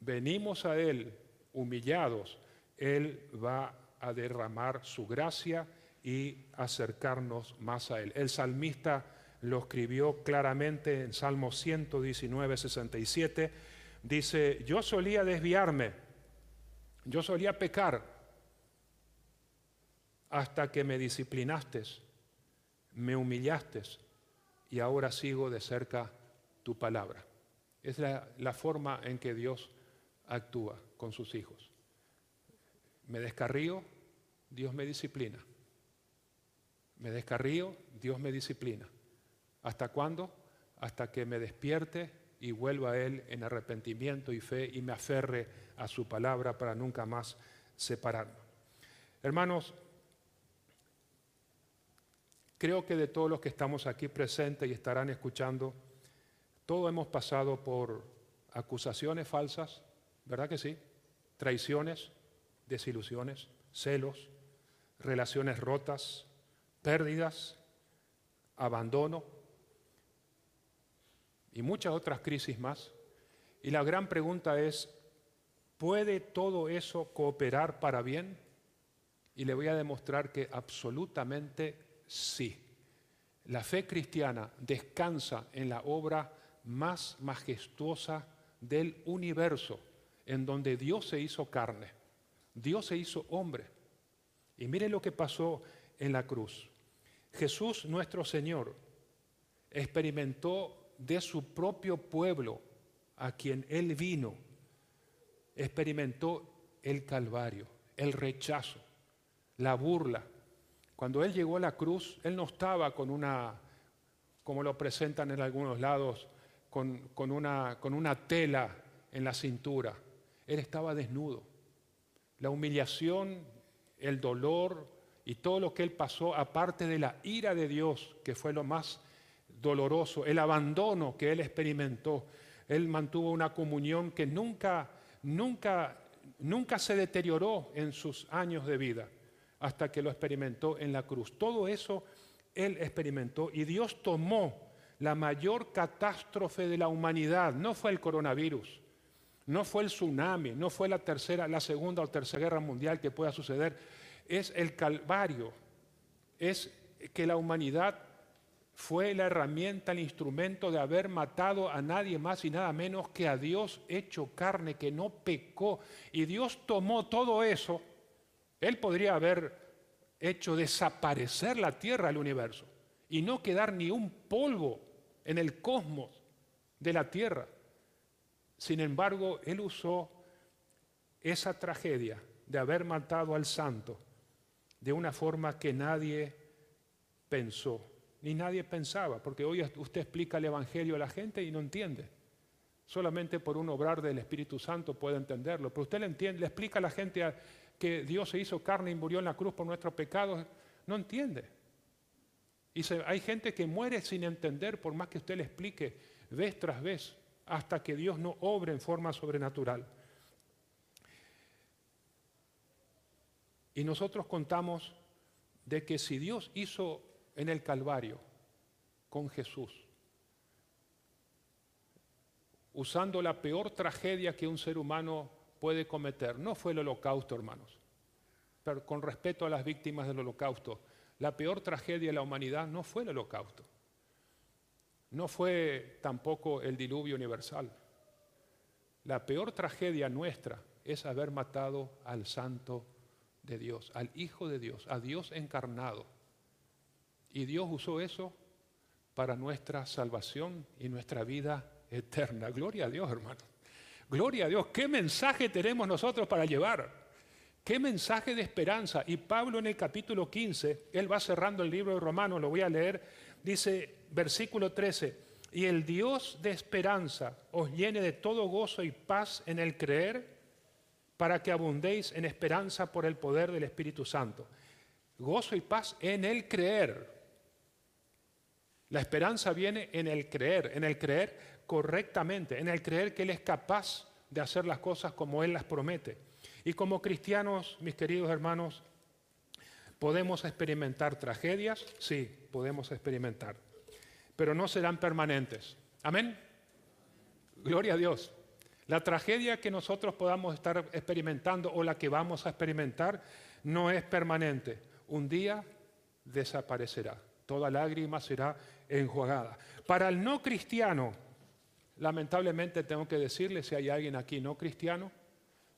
Speaker 1: venimos a Él humillados, Él va a derramar su gracia y acercarnos más a Él. El salmista lo escribió claramente en Salmo 119, 67. Dice, yo solía desviarme, yo solía pecar hasta que me disciplinaste, me humillaste y ahora sigo de cerca tu palabra. Es la, forma en que Dios actúa con sus hijos. Me descarrío, Dios me disciplina. Me descarrío, Dios me disciplina. ¿Hasta cuándo? Hasta que me despierte y vuelva a Él en arrepentimiento y fe y me aferre a su palabra para nunca más separarme. Hermanos, creo que de todos los que estamos aquí presentes y estarán escuchando, todos hemos pasado por acusaciones falsas, ¿verdad que sí? Traiciones, desilusiones, celos, relaciones rotas, pérdidas, abandono y muchas otras crisis más. Y la gran pregunta es, ¿puede todo eso cooperar para bien? Y le voy a demostrar que absolutamente sí. La fe cristiana descansa en la obra más majestuosa del universo, en donde Dios se hizo carne, Dios se hizo hombre. Y mire lo que pasó en la cruz. Jesús nuestro Señor experimentó de su propio pueblo a quien Él vino, experimentó el calvario, el rechazo, la burla. Cuando Él llegó a la cruz, Él no estaba con una, como lo presentan en algunos lados, con, una, con una tela en la cintura. Él estaba desnudo. La humillación, el dolor y todo lo que él pasó, aparte de la ira de Dios, que fue lo más doloroso, el abandono que él experimentó, él mantuvo una comunión que nunca, nunca, nunca se deterioró en sus años de vida, hasta que lo experimentó en la cruz. Todo eso él experimentó y Dios tomó la mayor catástrofe de la humanidad. No fue el coronavirus, no fue el tsunami, no fue la tercera, la segunda o tercera guerra mundial que pueda suceder, es el calvario, es que la humanidad fue la herramienta, el instrumento de haber matado a nadie más y nada menos que a Dios hecho carne, que no pecó. Y Dios tomó todo eso. Él podría haber hecho desaparecer la tierra del universo y no quedar ni un polvo en el cosmos de la tierra. Sin embargo, Él usó esa tragedia de haber matado al santo de una forma que nadie pensó ni nadie pensaba, porque hoy usted explica el Evangelio a la gente y no entiende. Solamente por un obrar del Espíritu Santo puede entenderlo. Pero usted le, entiende, le explica a la gente que Dios se hizo carne y murió en la cruz por nuestros pecados, no entiende. Y hay gente que muere sin entender por más que usted le explique vez tras vez, hasta que Dios no obre en forma sobrenatural. Y nosotros contamos de que si Dios hizo en el Calvario con Jesús, usando la peor tragedia que un ser humano puede cometer. No fue el holocausto, hermanos, pero con respeto a las víctimas del holocausto, la peor tragedia de la humanidad no fue el holocausto, no fue tampoco el diluvio universal. La peor tragedia nuestra es haber matado al santo de Dios, al Hijo de Dios, a Dios encarnado y Dios usó eso para nuestra salvación y nuestra vida eterna. Gloria a Dios, hermano. Gloria a Dios. ¿Qué mensaje tenemos nosotros para llevar? ¿Qué mensaje de esperanza? Y Pablo en el capítulo 15, él va cerrando el libro de Romanos, lo voy a leer, dice versículo 13, y el Dios de esperanza os llene de todo gozo y paz en el creer, para que abundéis en esperanza por el poder del Espíritu Santo. Gozo y paz en el creer. La esperanza viene en el creer, en el creer correctamente, en el creer que Él es capaz de hacer las cosas como Él las promete. Y como cristianos, mis queridos hermanos, ¿podemos experimentar tragedias? Sí, podemos experimentar, pero no serán permanentes. Amén. Gloria a Dios. La tragedia que nosotros podamos estar experimentando o la que vamos a experimentar no es permanente. Un día desaparecerá. Toda lágrima será enjuagada. Para el no cristiano, lamentablemente tengo que decirle, si hay alguien aquí no cristiano,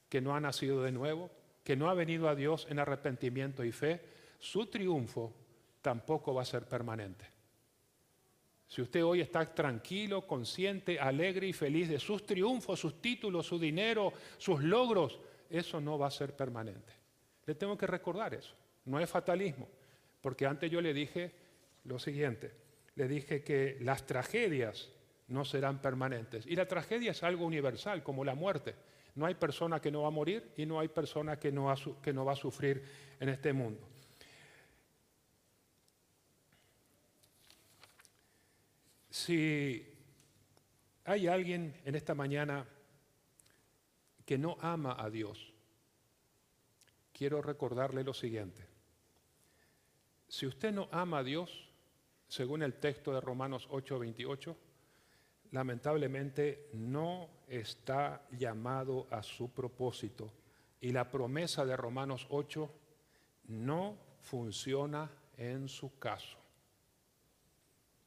Speaker 1: que no ha nacido de nuevo, que no ha venido a Dios en arrepentimiento y fe, su triunfo tampoco va a ser permanente. Si usted hoy está tranquilo, consciente, alegre y feliz de sus triunfos, sus títulos, su dinero, sus logros, eso no va a ser permanente. Le tengo que recordar eso. No es fatalismo, porque antes yo le dije lo siguiente le dije que las tragedias no serán permanentes. Y la tragedia es algo universal, como la muerte. No hay persona que no va a morir y no hay persona que no, que no va a sufrir en este mundo. Si hay alguien en esta mañana que no ama a Dios, quiero recordarle lo siguiente. Si usted no ama a Dios, según el texto de Romanos 8:28, lamentablemente no está llamado a su propósito y la promesa de Romanos 8 no funciona en su caso.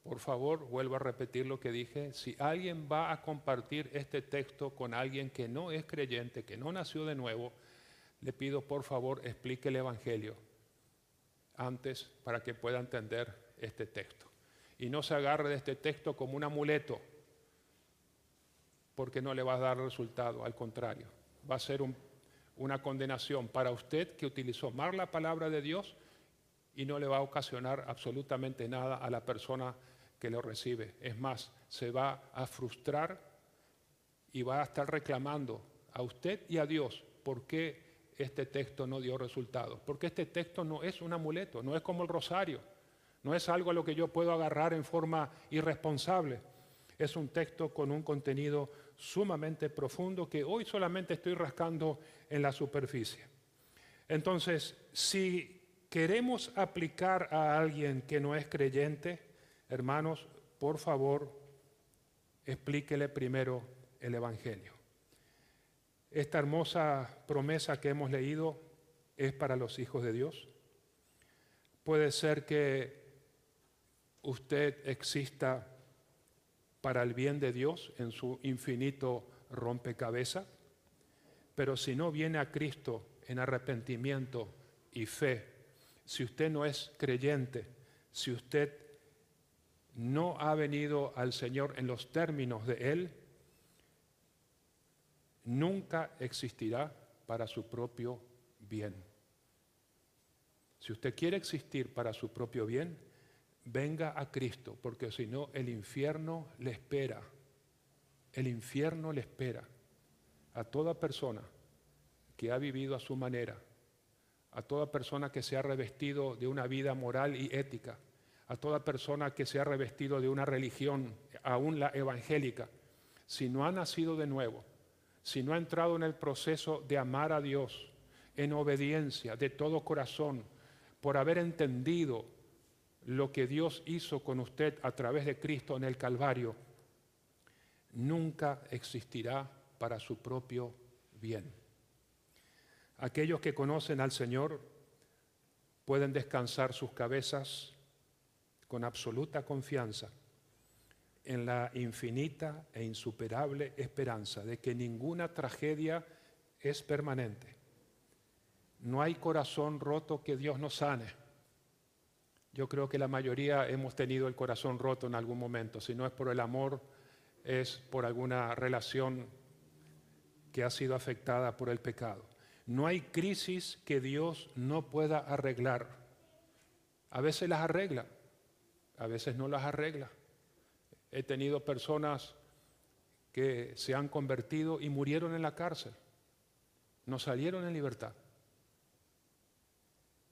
Speaker 1: Por favor, vuelvo a repetir lo que dije. Si alguien va a compartir este texto con alguien que no es creyente, que no nació de nuevo, le pido por favor explique el Evangelio antes para que pueda entender este texto. Y no se agarre de este texto como un amuleto, porque no le va a dar resultado, al contrario, va a ser una condenación para usted que utilizó mal la palabra de Dios y no le va a ocasionar absolutamente nada a la persona que lo recibe. Es más, se va a frustrar y va a estar reclamando a usted y a Dios por qué este texto no dio resultado. Porque este texto no es un amuleto, no es como el rosario. No es algo a lo que yo puedo agarrar en forma irresponsable. Es un texto con un contenido sumamente profundo que hoy solamente estoy rascando en la superficie. Entonces, si queremos aplicar a alguien que no es creyente, hermanos, por favor, explíquele primero el Evangelio. Esta hermosa promesa que hemos leído es para los hijos de Dios. Puede ser que usted exista para el bien de Dios en su infinito rompecabezas, pero si no viene a Cristo en arrepentimiento y fe, si usted no es creyente, si usted no ha venido al Señor en los términos de Él, nunca existirá para su propio bien. Si usted quiere existir para su propio bien, venga a Cristo, porque si no, el infierno le espera. El infierno le espera a toda persona que ha vivido a su manera, a toda persona que se ha revestido de una vida moral y ética, a toda persona que se ha revestido de una religión, aún la evangélica, si no ha nacido de nuevo, si no ha entrado en el proceso de amar a Dios en obediencia de todo corazón, por haber entendido lo que Dios hizo con usted a través de Cristo en el Calvario, nunca existirá para su propio bien. Aquellos que conocen al Señor pueden descansar sus cabezas con absoluta confianza en la infinita e insuperable esperanza de que ninguna tragedia es permanente. No hay corazón roto que Dios no sane. Yo creo que la mayoría hemos tenido el corazón roto en algún momento. Si no es por el amor, es por alguna relación que ha sido afectada por el pecado. No hay crisis que Dios no pueda arreglar. A veces las arregla, a veces no las arregla. He tenido personas que se han convertido y murieron en la cárcel, no salieron en libertad.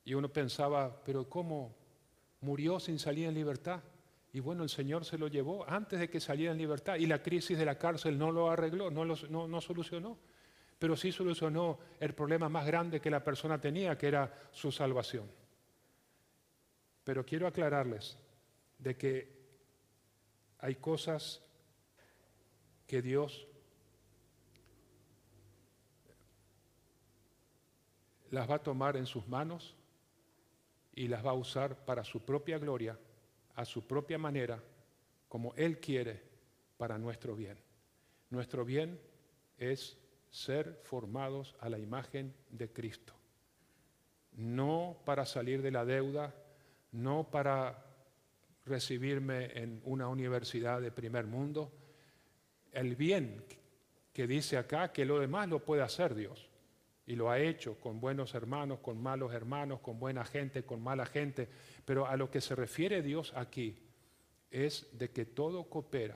Speaker 1: Y uno pensaba, pero ¿cómo murió sin salir en libertad? Y bueno, el Señor se lo llevó antes de que saliera en libertad y la crisis de la cárcel no lo arregló, no, lo, no, solucionó, pero sí solucionó el problema más grande que la persona tenía, que era su salvación. Pero quiero aclararles de que hay cosas que Dios las va a tomar en sus manos y las va a usar para su propia gloria a su propia manera, como Él quiere, para nuestro bien. Nuestro bien es ser formados a la imagen de Cristo. No para salir de la deuda, no para recibirme en una universidad de primer mundo. El bien que dice acá, que lo demás lo puede hacer Dios. Y lo ha hecho con buenos hermanos, con malos hermanos, con buena gente, con mala gente. Pero a lo que se refiere Dios aquí es de que todo coopera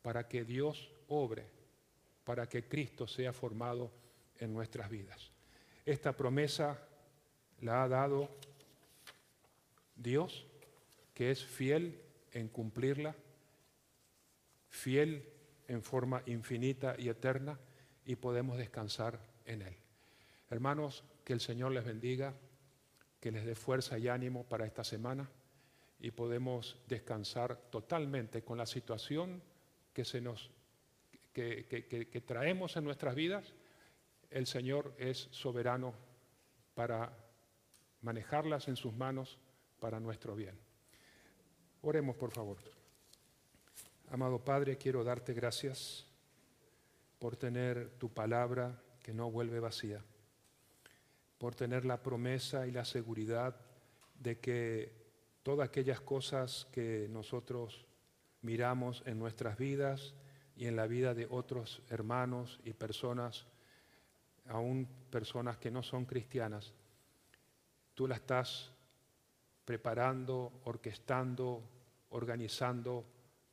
Speaker 1: para que Dios obre, para que Cristo sea formado en nuestras vidas. Esta promesa la ha dado Dios, que es fiel en cumplirla, fiel en forma infinita y eterna, y podemos descansar en Él. Hermanos, que el Señor les bendiga, que les dé fuerza y ánimo para esta semana y podemos descansar totalmente con la situación que, traemos en nuestras vidas. El Señor es soberano para manejarlas en sus manos para nuestro bien. Oremos, por favor. Amado Padre, quiero darte gracias por tener tu palabra que no vuelve vacía, por tener la promesa y la seguridad de que todas aquellas cosas que nosotros miramos en nuestras vidas y en la vida de otros hermanos y personas, aún personas que no son cristianas, tú las estás preparando, orquestando, organizando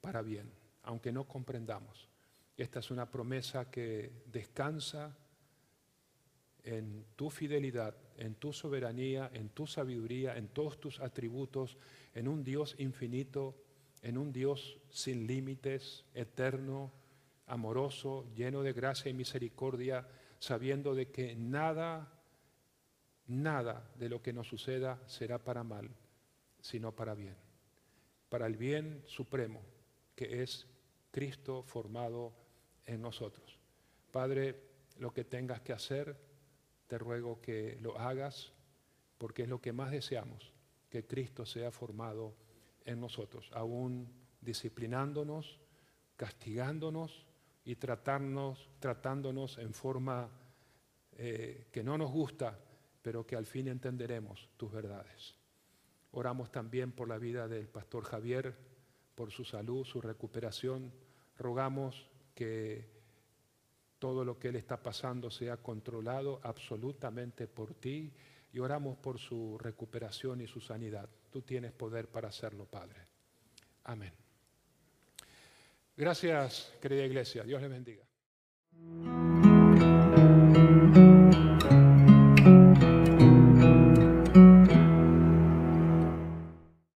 Speaker 1: para bien, aunque no comprendamos. Esta es una promesa que descansa en tu fidelidad, en tu soberanía, en tu sabiduría, en todos tus atributos, en un Dios infinito, en un Dios sin límites, eterno, amoroso, lleno de gracia y misericordia, sabiendo de que nada, nada de lo que nos suceda será para mal, sino para bien, para el bien supremo, que es Cristo formado en nosotros. Padre, lo que tengas que hacer, te ruego que lo hagas porque es lo que más deseamos, que Cristo sea formado en nosotros, aún disciplinándonos, castigándonos y tratarnos, tratándonos en forma eh, que no nos gusta, pero que al fin entenderemos tus verdades. Oramos también por la vida del pastor Javier, por su salud, su recuperación. Rogamos que todo lo que él está pasando sea controlado absolutamente por ti y oramos por su recuperación y su sanidad. Tú tienes poder para hacerlo, Padre. Amén. Gracias, querida iglesia. Dios les bendiga.